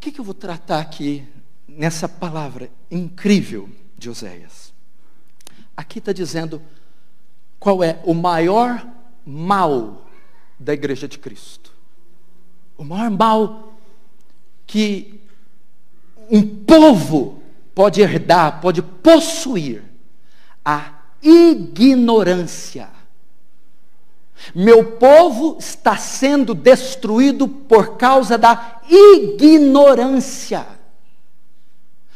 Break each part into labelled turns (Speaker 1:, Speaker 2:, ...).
Speaker 1: que eu vou tratar aqui nessa palavra incrível de Oséias? Aqui está dizendo qual é o maior mal da igreja de Cristo. O maior mal que um povo pode herdar, pode possuir a ignorância. Meu povo está sendo destruído por causa da ignorância.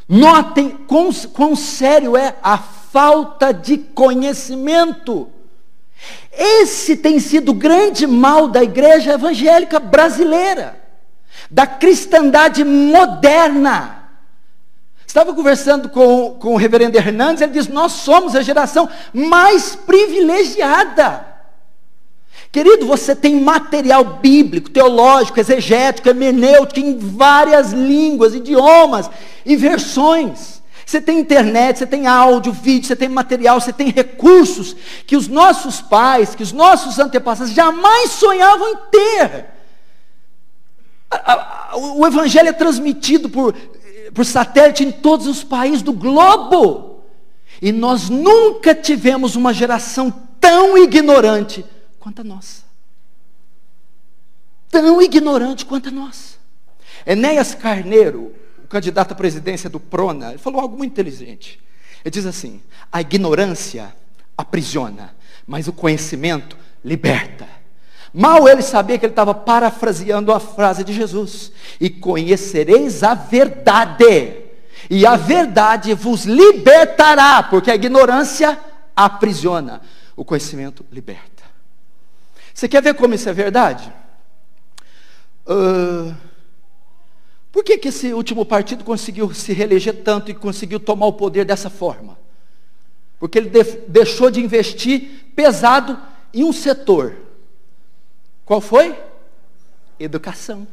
Speaker 1: Notem quão, quão sério é a falta de conhecimento. Esse tem sido o grande mal da igreja evangélica brasileira, da cristandade moderna. Estava conversando com, com o reverendo Hernandes, ele diz: Nós somos a geração mais privilegiada. Querido, você tem material bíblico, teológico, exegético, hermenêutico, em várias línguas, idiomas e versões. Você tem internet, você tem áudio, vídeo, você tem material, você tem recursos que os nossos pais, que os nossos antepassados jamais sonhavam em ter. O evangelho é transmitido por, por satélite em todos os países do globo. E nós nunca tivemos uma geração tão ignorante quanto a nossa. Tão ignorante quanto a nossa. Enéas Carneiro, candidato à presidência do Prona, ele falou algo muito inteligente. Ele diz assim: a ignorância aprisiona, mas o conhecimento liberta. Mal ele sabia que ele estava parafraseando a frase de Jesus: E conhecereis a verdade, e a verdade vos libertará, porque a ignorância aprisiona, o conhecimento liberta. Você quer ver como isso é verdade? Uh, por que, que esse último partido conseguiu se reeleger tanto e conseguiu tomar o poder dessa forma? Porque ele deixou de investir pesado em um setor. Qual foi? Educação.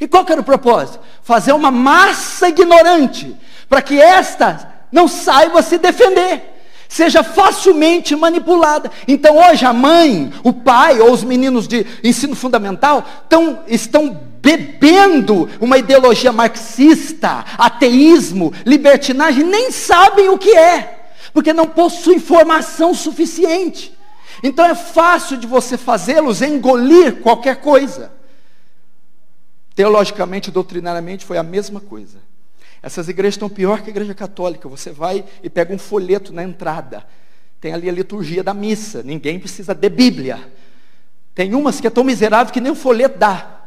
Speaker 1: E qual que era o propósito? Fazer uma massa ignorante, para que esta não saiba se defender seja facilmente manipulada. Então hoje a mãe, o pai ou os meninos de ensino fundamental tão, estão bebendo uma ideologia marxista, ateísmo, libertinagem, nem sabem o que é, porque não possuem informação suficiente. Então é fácil de você fazê-los engolir qualquer coisa. Teologicamente, doutrinariamente, foi a mesma coisa. Essas igrejas estão pior que a igreja católica. Você vai e pega um folheto na entrada. Tem ali a liturgia da missa. Ninguém precisa de Bíblia. Tem umas que é tão miserável que nem o folheto dá.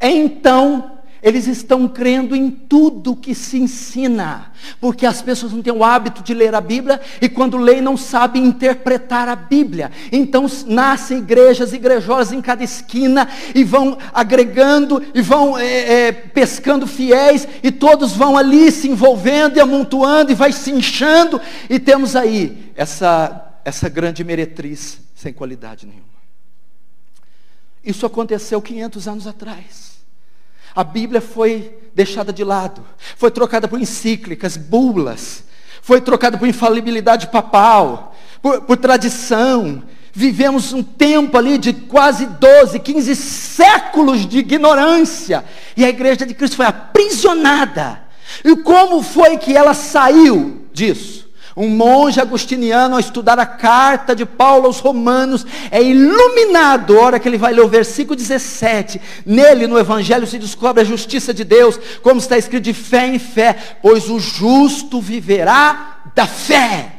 Speaker 1: Então, eles estão crendo em tudo que se ensina, porque as pessoas não têm o hábito de ler a Bíblia e quando leem não sabem interpretar a Bíblia. Então nascem igrejas, igrejosas em cada esquina e vão agregando e vão é, é, pescando fiéis e todos vão ali se envolvendo e amontoando e vai se inchando e temos aí essa, essa grande meretriz sem qualidade nenhuma. Isso aconteceu 500 anos atrás. A Bíblia foi deixada de lado, foi trocada por encíclicas, bulas, foi trocada por infalibilidade papal, por, por tradição. Vivemos um tempo ali de quase 12, 15 séculos de ignorância, e a igreja de Cristo foi aprisionada. E como foi que ela saiu disso? Um monge agostiniano, ao estudar a carta de Paulo aos Romanos, é iluminado, a hora que ele vai ler o versículo 17. Nele, no Evangelho, se descobre a justiça de Deus, como está escrito de fé em fé, pois o justo viverá da fé.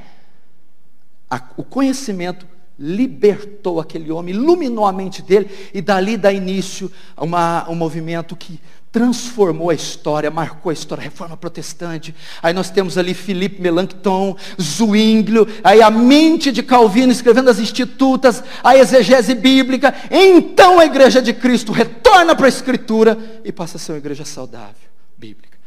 Speaker 1: O conhecimento libertou aquele homem, iluminou a mente dele, e dali dá início a uma, um movimento que transformou a história, marcou a história, a reforma protestante. Aí nós temos ali Filipe Melanchthon, Zwinglio, aí a mente de Calvino escrevendo as institutas, a exegese bíblica. Então a igreja de Cristo retorna para a escritura e passa a ser uma igreja saudável, bíblica.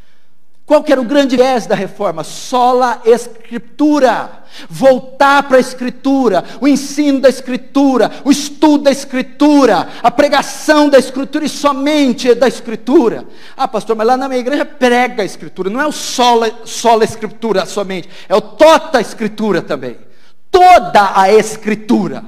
Speaker 1: Qual que era o grande viés da reforma? Sola escritura. Voltar para a escritura, o ensino da escritura, o estudo da escritura, a pregação da escritura e somente da escritura. Ah, pastor, mas lá na minha igreja prega a escritura, não é o sola, sola escritura somente, é o tota escritura também. Toda a escritura.